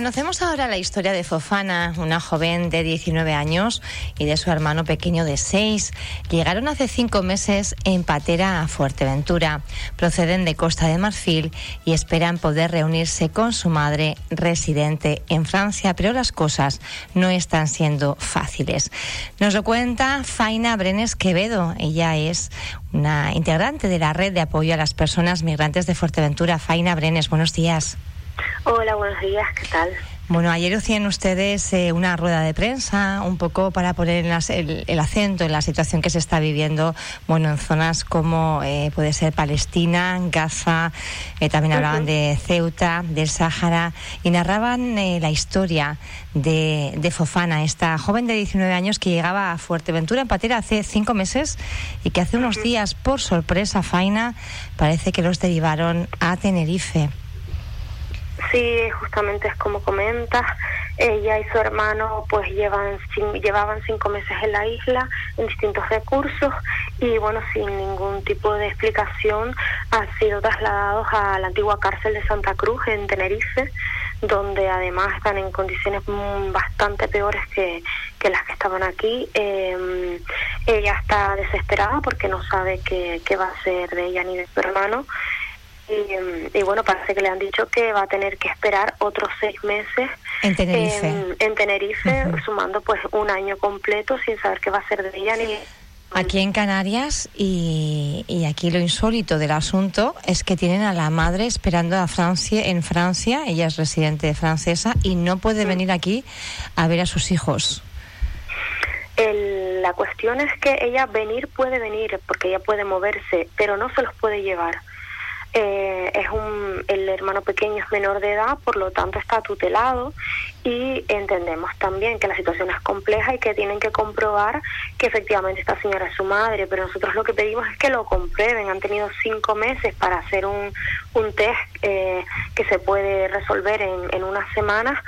Conocemos ahora la historia de Fofana, una joven de 19 años y de su hermano pequeño de 6. Llegaron hace cinco meses en patera a Fuerteventura. Proceden de Costa de Marfil y esperan poder reunirse con su madre residente en Francia, pero las cosas no están siendo fáciles. Nos lo cuenta Faina Brenes Quevedo. Ella es una integrante de la red de apoyo a las personas migrantes de Fuerteventura. Faina Brenes, buenos días. Hola, buenos días, ¿qué tal? Bueno, ayer hicieron ustedes eh, una rueda de prensa, un poco para poner el, acento en la situación que se está viviendo, bueno, en zonas como eh, puede ser Palestina, Gaza, eh, también hablaban de Ceuta, del Sáhara, y narraban la historia de, de, Fofana, esta joven de 19 años que llegaba a Fuerteventura en Patera hace cinco meses y que hace unos días, por sorpresa, Faina, parece que los derivaron a Tenerife. Sí, justamente es como comentas. Ella y su hermano pues llevan llevaban cinco meses en la isla en distintos recursos y bueno, sin ningún tipo de explicación han sido trasladados a la antigua cárcel de Santa Cruz en Tenerife, donde además están en condiciones bastante peores que, que las que estaban aquí. Eh, ella está desesperada porque no sabe qué, qué va a ser de ella ni de su hermano y, bueno, parece que le han dicho que va a tener que esperar otros seis meses en Tenerife, en, Tenerife sumando pues un año completo sin saber qué va a ser de ella ni Aquí en Canarias y, y, aquí lo insólito del asunto es que tienen a la madre esperando a Francia en Francia, ella es residente francesa y no puede venir aquí a ver a sus hijos. la cuestión es que ella venir puede venir porque ella puede moverse, pero no se los puede llevar. Eh, es un, el hermano pequeño es menor de edad, por lo tanto está tutelado y entendemos también que la situación es compleja y que tienen que comprobar que efectivamente esta señora es su madre, pero nosotros lo que pedimos es que lo comprueben. Han tenido cinco meses para hacer un, un test eh, que se puede resolver en, en unas semanas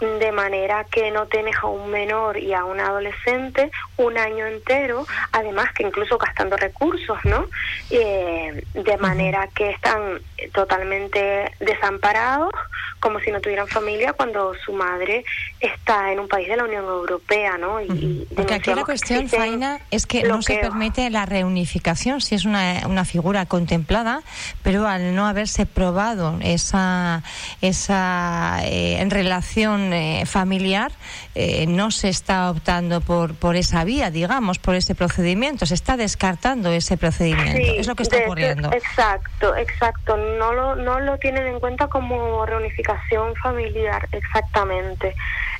de manera que no tienes a un menor y a un adolescente un año entero, además que incluso gastando recursos, ¿no? Eh, de manera que están totalmente desamparados, como si no tuvieran familia, cuando su madre está en un país de la Unión Europea, ¿no? Y, Porque aquí la cuestión, Faina, es que no se permite la reunificación, si es una, una figura contemplada, pero al no haberse probado esa, esa eh, en relación eh, familiar, eh, no se está optando por, por esa vía, digamos, por ese procedimiento, se está descartando ese procedimiento. es lo que está ocurriendo. Exacto, exacto. No lo, no lo tienen en cuenta como reunificación familiar, exactamente.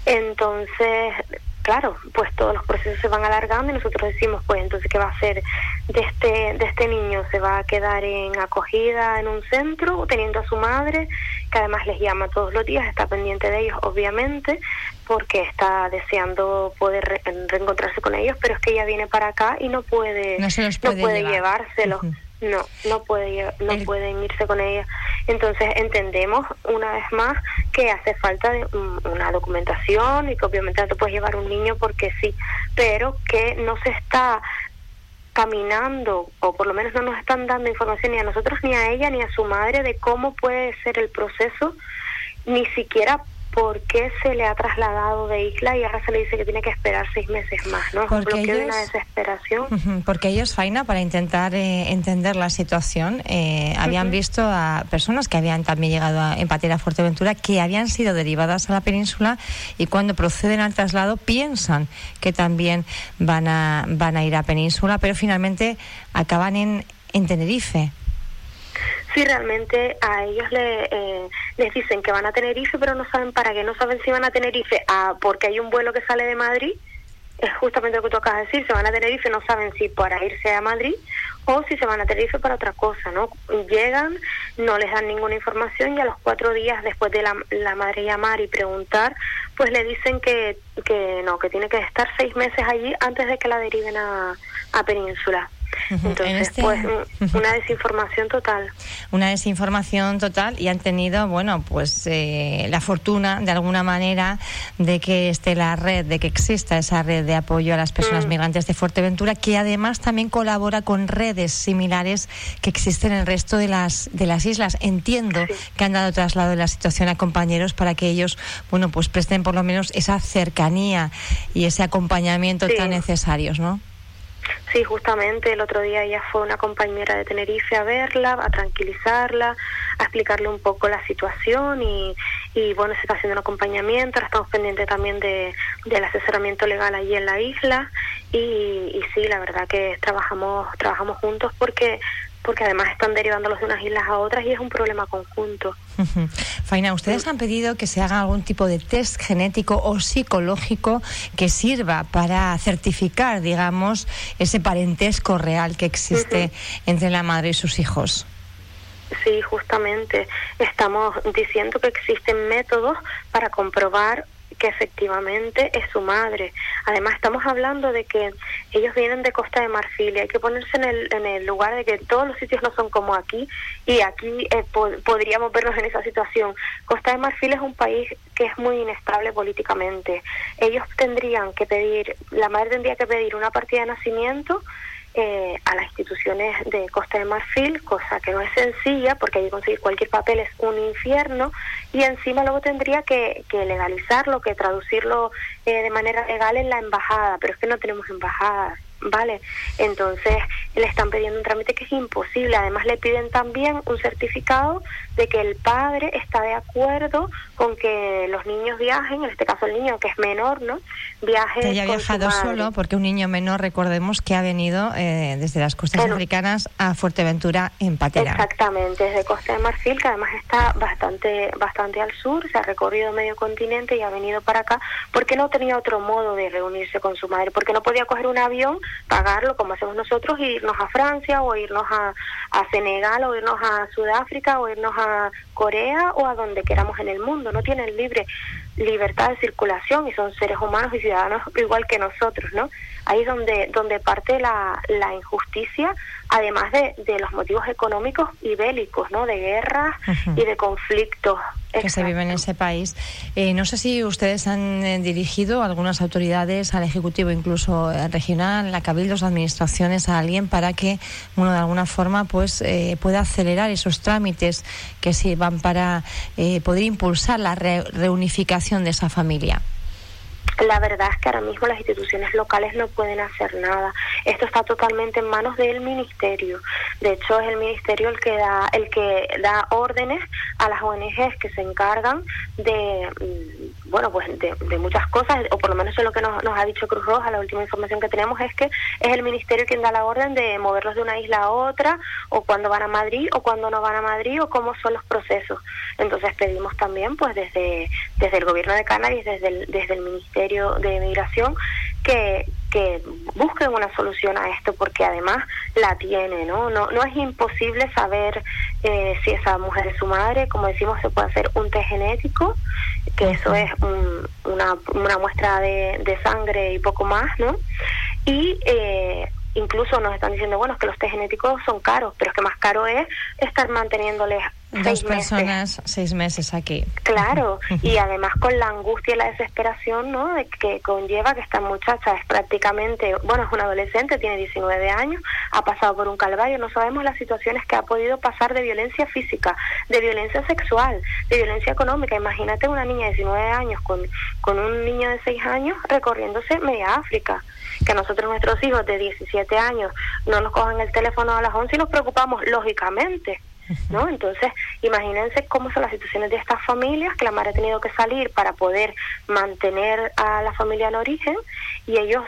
Entonces, claro, pues todos los procesos se van alargando y nosotros decimos, pues entonces, ¿qué va a hacer de este, de este niño? ¿Se va a quedar en acogida en un centro, teniendo a su madre, que además les llama todos los días, está pendiente de ellos, obviamente, porque está deseando poder reencontrarse con ellos, pero es que ella viene para acá y no puede, no, puede, llevárselo. No, no puede, no pueden irse con ella. Entonces entendemos una vez más que hace falta una documentación y que obviamente no te puedes llevar un niño porque sí, pero que no se está caminando, o por lo menos no nos están dando información ni a nosotros, ni a ella, ni a su madre de cómo puede ser el proceso, ni siquiera por qué se le ha trasladado de isla y ahora se le dice que tiene que esperar seis meses más, ¿no? Porque ellos, de una desesperación. porque ellos, Faina, para intentar eh, entender la situación, eh, habían visto a personas que habían también llegado a, en a Fuerteventura que habían sido derivadas a la península y cuando proceden al traslado piensan que también van a, van a ir a península, pero finalmente acaban en, en Tenerife. Sí, realmente a ellos le, eh, les dicen que van a Tenerife, pero no saben para qué, no saben si van a Tenerife ah, porque hay un vuelo que sale de Madrid, es justamente lo que tú acabas de decir, se van a Tenerife, no saben si para irse a Madrid o si se van a Tenerife para otra cosa, ¿no? Llegan, no les dan ninguna información y a los cuatro días después de la, la madre llamar y preguntar, pues le dicen que, que no, que tiene que estar seis meses allí antes de que la deriven a, a Península. Entonces, este pues una desinformación total. Una desinformación total y han tenido, bueno, pues eh, la fortuna de alguna manera de que esté la red, de que exista esa red de apoyo a las personas mm. migrantes de Fuerteventura, que además también colabora con redes similares que existen en el resto de las de las islas. Entiendo que han dado traslado de la situación a compañeros para que ellos, bueno, pues presten por lo menos esa cercanía y ese acompañamiento tan necesarios, ¿no? Sí, justamente el otro día ella fue una compañera de Tenerife a verla, a tranquilizarla, a explicarle un poco la situación y, y bueno, se está haciendo un acompañamiento, ahora estamos pendientes también de, del asesoramiento legal allí en la isla. Y, y sí, la verdad que trabajamos, trabajamos juntos porque porque además están derivándolos de unas islas a otras y es un problema conjunto. Faina, ustedes han pedido que se haga algún tipo de test genético o psicológico que sirva para certificar, digamos, ese parentesco real que existe entre la madre y sus hijos. Sí, justamente. Estamos diciendo que existen métodos para comprobar que efectivamente es su madre. Además, estamos hablando de que ellos vienen de Costa de Marfil y hay que ponerse en el, en el lugar de que todos los sitios no son como aquí y aquí eh, podríamos vernos en esa situación. Costa de Marfil es un país que es muy inestable políticamente. Ellos tendrían que pedir, la madre tendría que pedir una partida de nacimiento eh, a las instituciones de Costa de Marfil, cosa que no es sencilla porque allí conseguir cualquier papel es un infierno y encima luego tendría que, que legalizarlo, que traducirlo eh, de manera legal en la embajada, pero es que no tenemos embajada. ¿Vale? Entonces le están pidiendo un trámite que es imposible. Además le piden también un certificado de que el padre está de acuerdo con que los niños viajen, en este caso el niño que es menor, ¿no? Viaje. Que haya viajado solo, porque un niño menor, recordemos que ha venido eh, desde las costas africanas a Fuerteventura en patera. Exactamente, desde Costa de Marfil, que además está bastante, bastante al sur, se ha recorrido medio continente y ha venido para acá, porque no tenía otro modo de reunirse con su madre, porque no podía coger un avión, pagarlo como hacemos nosotros, e irnos a Francia o irnos a, a Senegal o irnos a Sudáfrica o irnos a Corea o a donde queramos en el mundo. No tienen libre libertad de circulación y son seres humanos y ciudadanos igual que nosotros, ¿no? Ahí es donde, donde parte la, la injusticia, además de, de los motivos económicos y bélicos, ¿no? De guerras y de conflictos que se vive en ese país. Eh, no sé si ustedes han eh, dirigido algunas autoridades al Ejecutivo, incluso eh, regional, la Cabildos, administraciones, a alguien para que, bueno, de alguna forma, pues pueda acelerar esos trámites que sirvan para poder impulsar la reunificación de esa familia. La verdad es que ahora mismo las instituciones locales no pueden hacer nada. Esto está totalmente en manos del ministerio. De hecho, es el ministerio el que da el que da órdenes a las ONGs que se encargan de mm, bueno, pues de, muchas cosas, o por lo menos es lo que nos, nos, ha dicho Cruz Roja, la última información que tenemos es que es el ministerio quien da la orden de moverlos de una isla a otra, o cuando van a Madrid, o cuando no van a Madrid, o cómo son los procesos. Entonces pedimos también, pues desde, desde el gobierno de Canarias, desde desde el Ministerio de Migración, que, que busquen una solución a esto porque además la tiene, ¿no? No, no es imposible saber eh, si esa mujer es su madre, como decimos, se puede hacer un test genético, que eso es una, una muestra de, de sangre y poco más, ¿no? Y eh, incluso nos están diciendo, bueno, es que los test genéticos son caros, pero es que más caro es estar manteniéndoles Dos personas seis meses aquí. Claro, y además con la angustia y la desesperación ¿no? de que conlleva que esta muchacha es prácticamente, bueno, es una adolescente, tiene 19 años, ha pasado por un calvario, no sabemos las situaciones que ha podido pasar de violencia física, de violencia sexual, de violencia económica. Imagínate una niña de 19 años con, con un niño de 6 años recorriéndose media África que nosotros nuestros hijos de 17 años no nos cojan el teléfono a las 11 y nos preocupamos, lógicamente. ¿No? Entonces, imagínense cómo son las situaciones de estas familias, que la madre ha tenido que salir para poder mantener a la familia en origen, y ellos,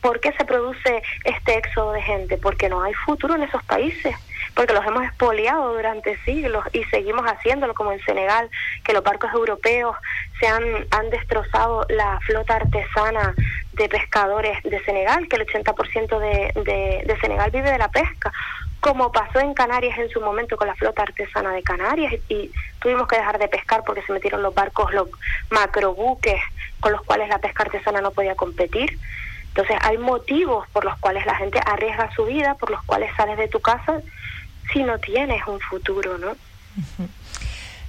¿por qué se produce este éxodo de gente? Porque no hay futuro en esos países porque los hemos expoliado durante siglos y seguimos haciéndolo, como en Senegal, que los barcos europeos se han, han destrozado la flota artesana de pescadores de Senegal, que el 80% de, de, de Senegal vive de la pesca como pasó en Canarias en su momento con la flota artesana de Canarias y tuvimos que dejar de pescar porque se metieron los barcos, los macrobuques con los cuales la pesca artesana no podía competir Entonces hay motivos por los cuales la gente arriesga su vida, por los cuales sales de tu casa si no tienes un futuro, ¿no?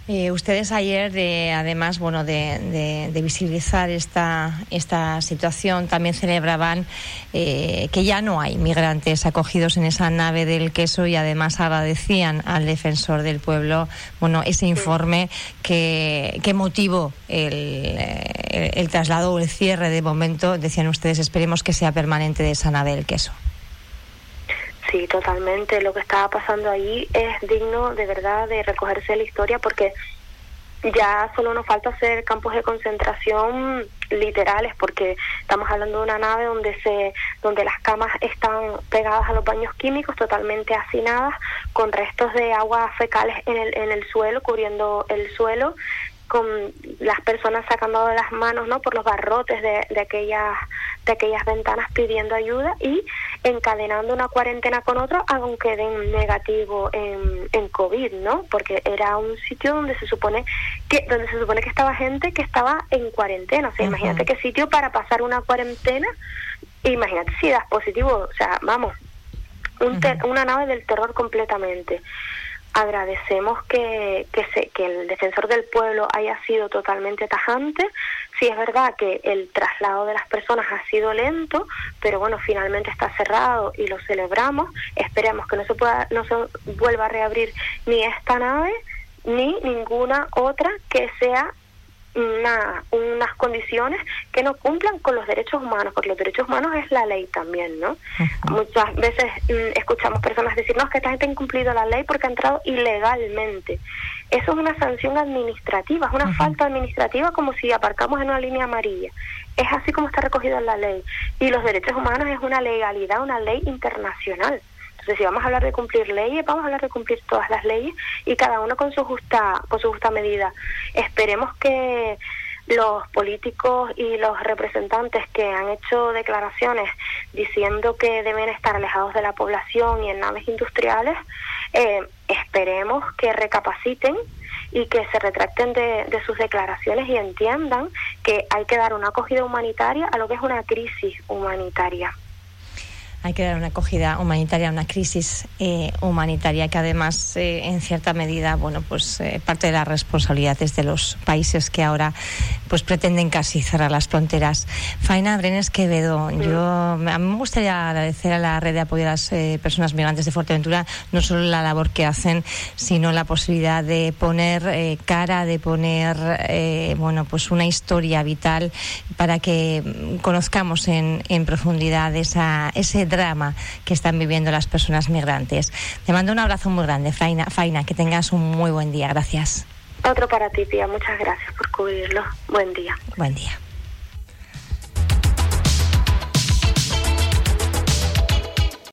Eh, ustedes ayer, además, bueno, de, visibilizar esta esta situación, también celebraban eh, que ya no hay migrantes acogidos en esa nave del queso y además agradecían al defensor del pueblo, bueno, ese informe que, que motivó el, el traslado o el cierre de momento. Decían ustedes, esperemos que sea permanente de esa nave del queso. Sí, totalmente. Lo que estaba pasando ahí es digno de verdad de recogerse la historia porque ya solo nos falta hacer campos de concentración literales porque estamos hablando de una nave donde se donde las camas están pegadas a los baños químicos totalmente hacinadas con restos de aguas fecales en el en el suelo cubriendo el suelo con las personas sacando de las manos no por los barrotes de, de aquellas de aquellas ventanas pidiendo ayuda y encadenando una cuarentena con otro aunque den negativo en, en covid no porque era un sitio donde se supone que donde se supone que estaba gente que estaba en cuarentena. O sea imagínate qué sitio para pasar una cuarentena. Imagínate si das positivo o sea vamos un una nave del terror completamente agradecemos que, que, se, que el defensor del pueblo haya sido totalmente tajante. Sí es verdad que el traslado de las personas ha sido lento, pero bueno, finalmente está cerrado y lo celebramos. Esperemos que no se pueda, no se vuelva a reabrir ni esta nave ni ninguna otra que sea una, unas condiciones que no cumplan con los derechos humanos, porque los derechos humanos es la ley también, ¿no? Muchas veces mm, escuchamos personas decirnos que esta gente ha incumplido la ley porque ha entrado ilegalmente. Eso es una sanción administrativa, es una falta administrativa como si aparcamos en una línea amarilla. Es así como está recogido en la ley. Y los derechos humanos es una legalidad, una ley internacional. Si vamos a hablar de cumplir leyes, vamos a hablar de cumplir todas las leyes y cada uno con su justa, con su justa medida. Esperemos que los políticos y los representantes que han hecho declaraciones diciendo que deben estar alejados de la población y en naves industriales, eh, esperemos que recapaciten y que se retracten de, de, sus declaraciones y entiendan que hay que dar una acogida humanitaria a lo que es una crisis humanitaria hay que dar una acogida humanitaria, una crisis eh, humanitaria que además, eh, en cierta medida, bueno, pues eh, parte de las responsabilidades de los países que ahora pues pretenden casi cerrar las fronteras. Faina Brenes Quevedo, yo a mí me gustaría agradecer a la red de apoyo a las personas migrantes de Fuerteventura no solo la labor que hacen, sino la posibilidad de poner cara, de poner, bueno, pues una historia vital para que mm, conozcamos en, en profundidad esa, ese drama que están viviendo las personas migrantes. Te mando un abrazo muy grande, Faina, Faina que tengas un muy buen día. Gracias. Otro para ti, tía. Muchas gracias por cubrirlo. Buen día. Buen día.